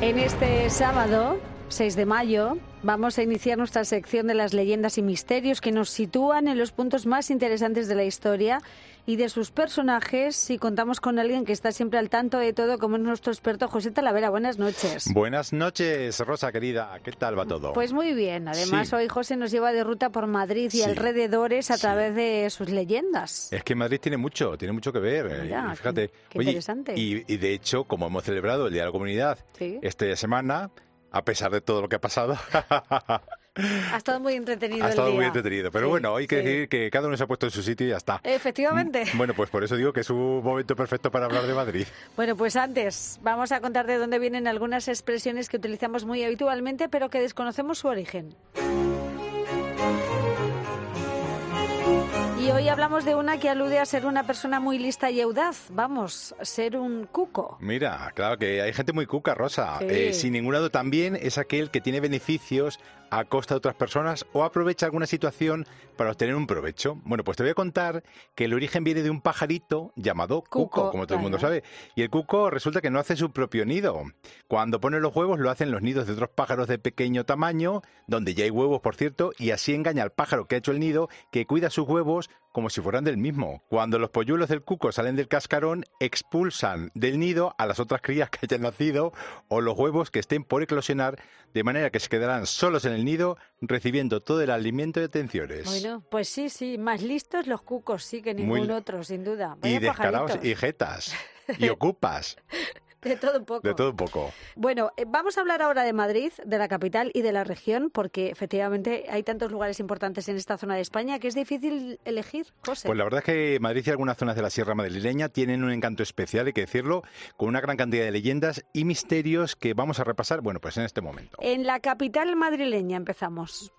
En este sábado, 6 de mayo, vamos a iniciar nuestra sección de las leyendas y misterios que nos sitúan en los puntos más interesantes de la historia y de sus personajes y contamos con alguien que está siempre al tanto de todo, como es nuestro experto José Talavera. Buenas noches. Buenas noches, Rosa querida. ¿Qué tal va todo? Pues muy bien. Además, hoy José nos lleva de ruta por Madrid y alrededores a través de sus leyendas. Es que Madrid tiene mucho, tiene mucho que ver. Eh, fíjate. Qué, interesante. Y, de hecho, como hemos celebrado el Día de la Comunidad esta semana, a pesar de todo lo que ha pasado. Ha estado muy entretenido. Ha estado muy entretenido. Pero bueno, hay que decir que cada uno se ha puesto en su sitio y ya está. Efectivamente. Mm, bueno, pues por eso digo que es un momento perfecto para hablar de Madrid. Bueno, pues antes vamos a contar de dónde vienen algunas expresiones que utilizamos muy habitualmente, pero que desconocemos su origen. Y hoy hablamos de una que alude a ser una persona muy lista y audaz. Vamos, ser un cuco. Mira, claro que hay gente muy cuca, Rosa. Eh, sin ningún lado también es aquel que tiene beneficios a costa de otras personas o aprovecha alguna situación para obtener un provecho. Bueno, pues te voy a contar que el origen viene de un pajarito llamado cuco, como todo el mundo sabe. Y el cuco resulta que no hace su propio nido. Cuando pone los huevos lo hacen los nidos de otros pájaros de pequeño tamaño, donde ya hay huevos, por cierto, y así engaña al pájaro que ha hecho el nido, que cuida sus huevos como si fueran del mismo. Cuando los polluelos del cuco salen del cascarón, expulsan del nido a las otras crías que hayan nacido o los huevos que estén por eclosionar, de manera que se quedarán solos en el nido recibiendo todo el alimento y atenciones. Bueno, pues sí, sí, más listos los cucos sí que ningún otro, sin duda. y descarados y jetas. Y ocupas. De todo un poco. De todo un poco. Bueno, eh, vamos a hablar ahora de Madrid, de la capital y de la región, porque efectivamente hay tantos lugares importantes en esta zona de España que es difícil elegir, José. Pues la verdad es que Madrid y algunas zonas de la Sierra Madrileña tienen un encanto especial, hay que decirlo, con una gran cantidad de leyendas y misterios que vamos a repasar, bueno, pues en este momento. En la capital madrileña empezamos.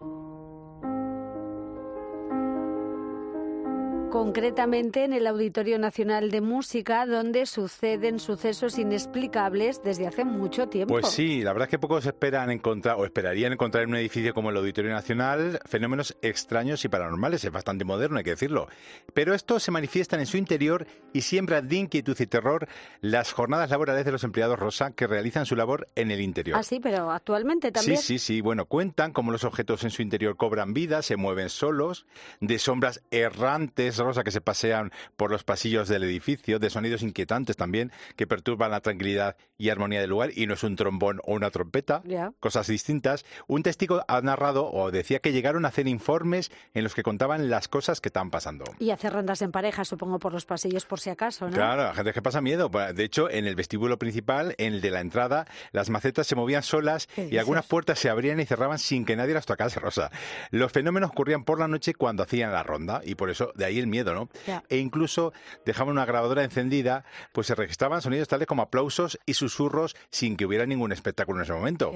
Concretamente en el Auditorio Nacional de Música, donde suceden sucesos inexplicables desde hace mucho tiempo. Pues sí, la verdad es que pocos esperan encontrar o esperarían encontrar en un edificio como el Auditorio Nacional fenómenos extraños y paranormales. Es bastante moderno, hay que decirlo. Pero estos se manifiestan en su interior y siembran de inquietud y terror las jornadas laborales de los empleados Rosa que realizan su labor en el interior. Ah, sí, pero actualmente también. Sí, sí, sí. Bueno, cuentan cómo los objetos en su interior cobran vida, se mueven solos, de sombras errantes rosa que se pasean por los pasillos del edificio, de sonidos inquietantes también que perturban la tranquilidad y armonía del lugar y no es un trombón o una trompeta, cosas distintas. Un testigo ha narrado o decía que llegaron a hacer informes en los que contaban las cosas que están pasando. Y hacer rondas en pareja, supongo, por los pasillos por si acaso, ¿no? Claro, la gente que pasa miedo. De hecho, en el vestíbulo principal, en el de la entrada, las macetas se movían solas y algunas puertas se abrían y cerraban sin que nadie las tocase, Rosa. Los fenómenos ocurrían por la noche cuando hacían la ronda y por eso de ahí el miedo, ¿no? E incluso dejaban una grabadora encendida, pues se registraban sonidos tales como aplausos y susurros sin que hubiera ningún espectáculo en ese momento.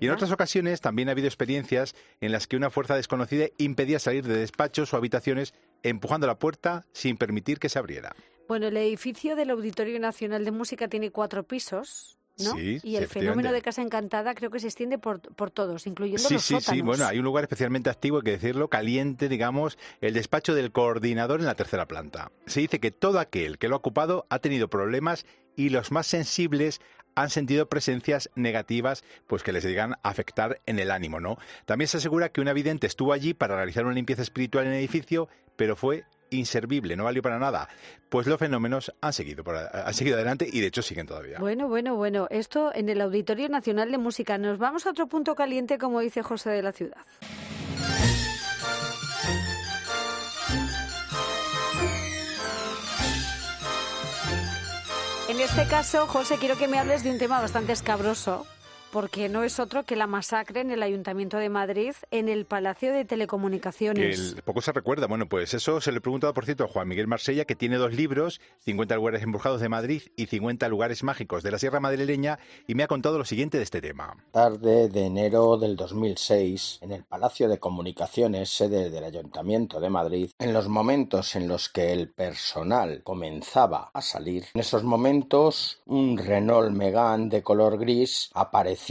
Y en otras ocasiones también ha habido experiencias en las que una fuerza desconocida impedía salir de despachos o habitaciones empujando la puerta sin permitir que se abriera. Bueno, el edificio del Auditorio Nacional de Música tiene cuatro pisos y el fenómeno de Casa Encantada creo que se extiende por, por todos, incluyendo sí, los sí, Sí, bueno, hay un lugar especialmente activo, hay que decirlo, caliente, digamos, el despacho del coordinador en la tercera planta. Se dice que todo aquel que lo ha ocupado ha tenido problemas y los más sensibles han sentido presencias negativas pues que les llegan a afectar en el ánimo, ¿no? También se asegura que un vidente estuvo allí para realizar una limpieza espiritual en el edificio, pero fue inservible, no valió para nada. Pues los fenómenos han seguido, han seguido adelante y de hecho siguen todavía. Bueno, bueno, bueno. Esto en el Auditorio Nacional de Música. Nos vamos a otro punto caliente, como dice José de la Ciudad. En este caso, José, quiero que me hables de un tema bastante escabroso porque no es otro que la masacre en el Ayuntamiento de Madrid, en el Palacio de Telecomunicaciones. poco se recuerda. Bueno, pues eso se le he preguntado, por cierto, a Juan Miguel Marsella, que tiene dos libros, 50 lugares embrujados de Madrid y 50 lugares mágicos de la Sierra Madrileña, y me ha contado lo siguiente de este tema. Tarde de enero del 2006, en el Palacio de Comunicaciones, sede del Ayuntamiento de Madrid, en los momentos en los que el personal comenzaba a salir, en esos momentos un Renault Megane de color gris apareció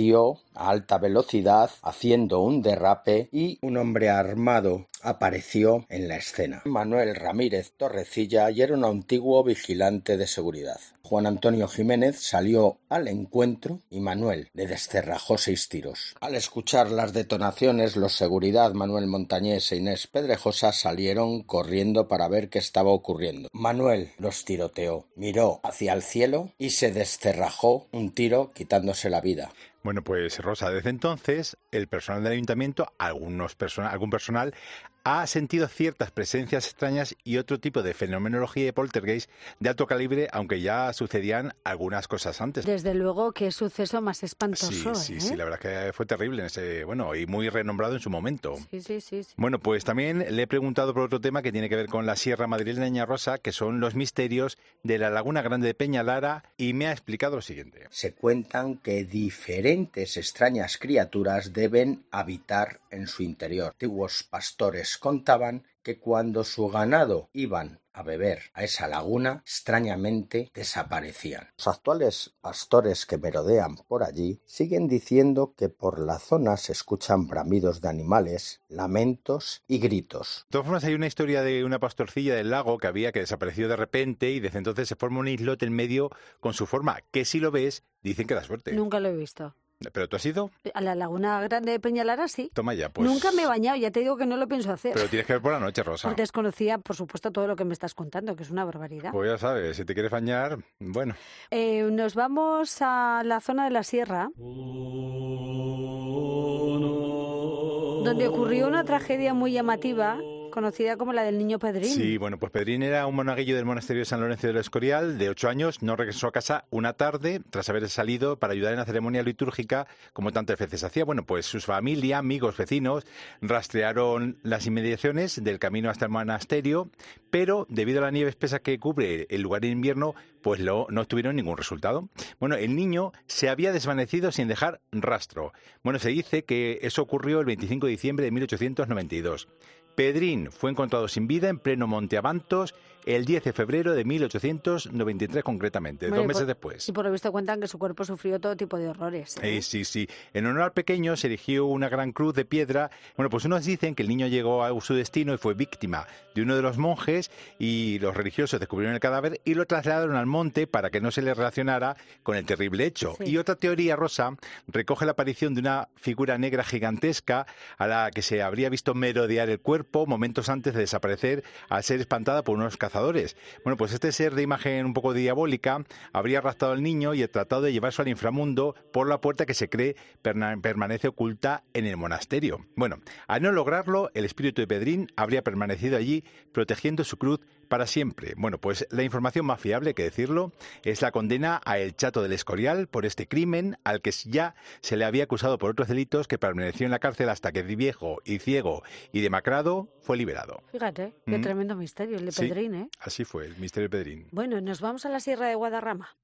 a alta velocidad haciendo un derrape y un hombre armado apareció en la escena. Manuel Ramírez Torrecilla y era un antiguo vigilante de seguridad. Juan Antonio Jiménez salió al encuentro y Manuel le descerrajó seis tiros. Al escuchar las detonaciones, los seguridad Manuel Montañés e Inés Pedrejosa salieron corriendo para ver qué estaba ocurriendo. Manuel los tiroteó, miró hacia el cielo y se descerrajó un tiro quitándose la vida. Bueno, pues Rosa, desde entonces el personal del ayuntamiento, algunos algún personal, ha sentido ciertas presencias extrañas y otro tipo de fenomenología de poltergeist de alto calibre, aunque ya sucedían algunas cosas antes. Desde luego, qué suceso más espantoso. Sí, sí, ¿eh? sí, la verdad que fue terrible, en ese, bueno, y muy renombrado en su momento. Sí, sí, sí, sí. Bueno, pues también le he preguntado por otro tema que tiene que ver con la Sierra Madrileña Rosa, que son los misterios de la Laguna Grande de Peñalara, y me ha explicado lo siguiente. Se cuentan que diferentes extrañas criaturas deben habitar en su interior. Antiguos pastores contaban que cuando su ganado iban a beber a esa laguna, extrañamente desaparecían. Los actuales pastores que merodean por allí siguen diciendo que por la zona se escuchan bramidos de animales, lamentos y gritos. De todas formas, hay una historia de una pastorcilla del lago que había que desapareció de repente y desde entonces se forma un islote en medio con su forma, que si lo ves, dicen que da suerte. Nunca lo he visto. ¿Pero tú has ido? A la Laguna Grande de Peñalara sí. Toma ya, pues. Nunca me he bañado, ya te digo que no lo pienso hacer. Pero tienes que ver por la noche, Rosa. Porque desconocía, por supuesto, todo lo que me estás contando, que es una barbaridad. Pues ya sabes, si te quieres bañar, bueno. Eh, nos vamos a la zona de la sierra. Donde ocurrió una tragedia muy llamativa conocida como la del niño Pedrín. Sí, bueno, pues Pedrín era un monaguillo del monasterio de San Lorenzo del Escorial, de ocho años, no regresó a casa una tarde tras haber salido para ayudar en la ceremonia litúrgica, como tantas veces hacía. Bueno, pues su familia, amigos, vecinos, rastrearon las inmediaciones del camino hasta el monasterio, pero debido a la nieve espesa que cubre el lugar en invierno, pues no obtuvieron ningún resultado. Bueno, el niño se había desvanecido sin dejar rastro. Bueno, se dice que eso ocurrió el 25 de diciembre de 1892. Pedrín fue encontrado sin vida en pleno Monte Avantos el 10 de febrero de 1893 concretamente, dos meses después. Y por lo visto cuentan que su cuerpo sufrió todo tipo de horrores. ¿eh? sí, sí. En honor al pequeño se erigió una gran cruz de piedra. Bueno, pues unos dicen que el niño llegó a su destino y fue víctima de uno de los monjes y los religiosos descubrieron el cadáver y lo trasladaron al monte para que no se le relacionara con el terrible hecho. Y otra teoría, Rosa, recoge la aparición de una figura negra gigantesca a la que se habría visto merodear el cuerpo momentos antes de desaparecer al ser espantada por unos cazadores bueno, pues este ser de imagen un poco diabólica habría arrastrado al niño y tratado de llevarse al inframundo por la puerta que se cree permanece oculta en el monasterio. Bueno, al no lograrlo, el espíritu de Pedrín habría permanecido allí protegiendo su cruz para siempre. Bueno, pues la información más fiable, que decirlo, es la condena a El Chato del Escorial por este crimen al que ya se le había acusado por otros delitos que permaneció en la cárcel hasta que viejo y ciego y demacrado fue liberado. Fíjate, qué ¿Mm? tremendo misterio el de Pedrín, ¿eh? Así fue, el misterio de Pedrín. Bueno, nos vamos a la Sierra de Guadarrama.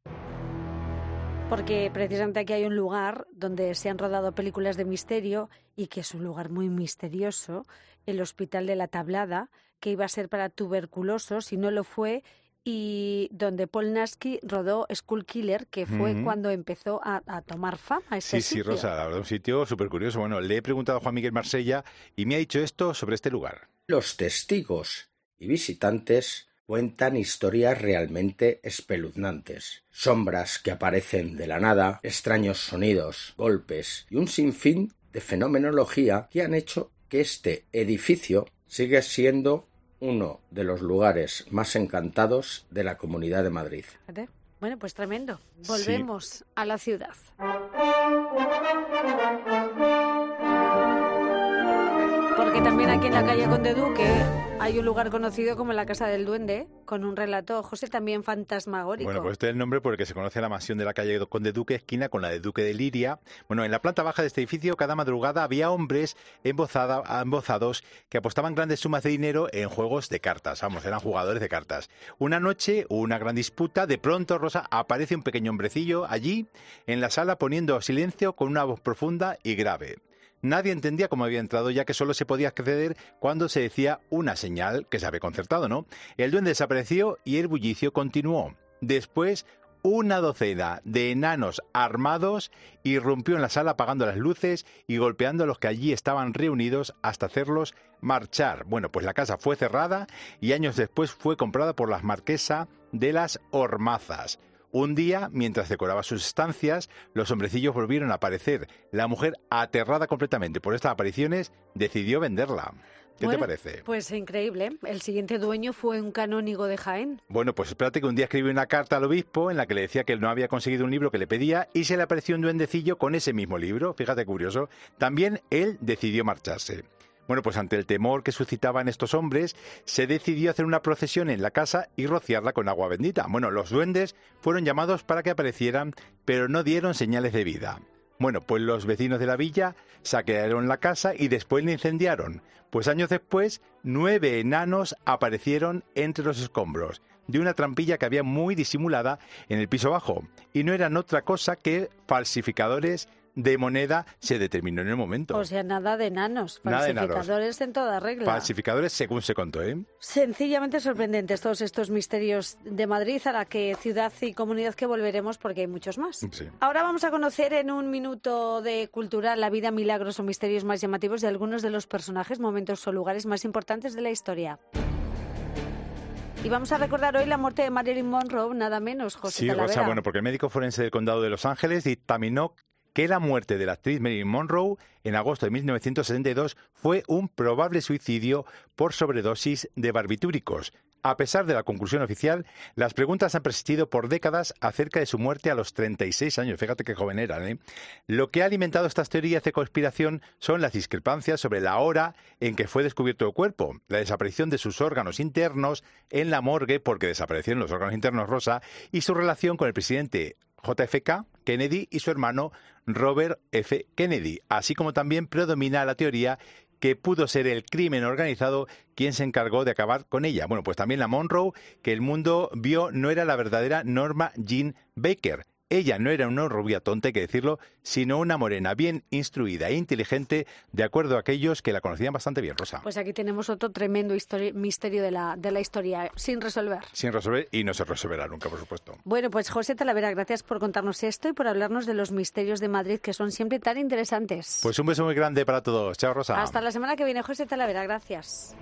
Porque precisamente aquí hay un lugar donde se han rodado películas de misterio y que es un lugar muy misterioso, el Hospital de la Tablada, que iba a ser para tuberculosos y no lo fue y donde Paul Nasky rodó School Killer, que fue cuando empezó a, tomar fama. Ese sí, sí, Rosa, la verdad, un sitio súper curioso. Bueno, le he preguntado a Juan Miguel Marsella y me ha dicho esto sobre este lugar. Los testigos y visitantes cuentan historias realmente espeluznantes. Sombras que aparecen de la nada, extraños sonidos, golpes y un sinfín de fenomenología que han hecho que este edificio siga siendo uno de los lugares más encantados de la Comunidad de Madrid. Bueno, pues tremendo. Volvemos a la ciudad. Porque también aquí en la calle Conde Duque hay un lugar conocido como la Casa del Duende, con un relato, José, también fantasmagórico. Bueno, pues este es el nombre por el que se conoce la mansión de la calle Conde Duque, esquina con la de Duque de Liria. Bueno, en la planta baja de este edificio, cada madrugada había hombres embozados que apostaban grandes sumas de dinero en juegos de cartas. Vamos, eran jugadores de cartas. Una noche, una gran disputa, de pronto, Rosa, aparece un pequeño hombrecillo allí, en la sala, poniendo silencio con una voz profunda y grave. Nadie entendía cómo había entrado, ya que solo se podía acceder cuando se decía una señal que se había concertado, ¿no? El duende desapareció y el bullicio continuó. Después, una docena de enanos armados irrumpió en la sala apagando las luces y golpeando a los que allí estaban reunidos hasta hacerlos marchar. Bueno, pues la casa fue cerrada y años después fue comprada por la marquesa de las Hormazas. Un día, mientras decoraba sus estancias, los hombrecillos volvieron a aparecer. La mujer, aterrada completamente por estas apariciones, decidió venderla. ¿Qué te parece? Pues increíble. El siguiente dueño fue un canónigo de Jaén. Bueno, pues espérate que un día escribió una carta al obispo en la que le decía que él no había conseguido un libro que le pedía y se le apareció un duendecillo con ese mismo libro. Fíjate curioso. También él decidió marcharse. Bueno, pues ante el temor que suscitaban estos hombres, se decidió hacer una procesión en la casa y rociarla con agua bendita. Bueno, los duendes fueron llamados para que aparecieran, pero no dieron señales de vida. Bueno, pues los vecinos de la villa saquearon la casa y después la incendiaron. Pues años después, nueve enanos aparecieron entre los escombros de una trampilla que había muy disimulada en el piso bajo. Y no eran otra cosa que falsificadores de moneda se determinó en el momento. O sea, nada de enanos. Falsificadores en toda regla. Falsificadores según se contó, ¿eh? Sencillamente sorprendentes todos estos misterios de Madrid, a la que ciudad y comunidad que volveremos porque hay muchos más. Ahora vamos a conocer en un minuto de cultura la vida, milagros o misterios más llamativos de algunos de los personajes, momentos o lugares más importantes de la historia. Y vamos a recordar hoy la muerte de Marilyn Monroe, nada menos, José Sí, Rosa, bueno, porque el médico forense del condado de Los Ángeles dictaminó que la muerte de la actriz Marilyn Monroe en agosto de 1972 fue un probable suicidio por sobredosis de barbitúricos. A pesar de la conclusión oficial, las preguntas han persistido por décadas acerca de su muerte a los 36 años. Fíjate qué joven era. ¿eh? Lo que ha alimentado estas teorías de conspiración son las discrepancias sobre la hora en que fue descubierto el cuerpo, la desaparición de sus órganos internos en la morgue porque desaparecieron los órganos internos rosa y su relación con el presidente JFK Kennedy y su hermano Robert F. Kennedy, así como también predomina la teoría que pudo ser el crimen organizado quien se encargó de acabar con ella. Bueno, pues también la Monroe, que el mundo vio no era la verdadera Norma Jean Baker, ella no era una rubia tonta, hay que decirlo, sino una morena bien instruida e inteligente, de acuerdo a aquellos que la conocían bastante bien, Rosa. Pues aquí tenemos otro tremendo misterio de la, de la historia, sin resolver. Sin resolver y no se resolverá nunca, por supuesto. Bueno, pues José Talavera, gracias por contarnos esto y por hablarnos de los misterios de Madrid, que son siempre tan interesantes. Pues un beso muy grande para todos. Chao, Rosa. Hasta la semana que viene, José Talavera, gracias.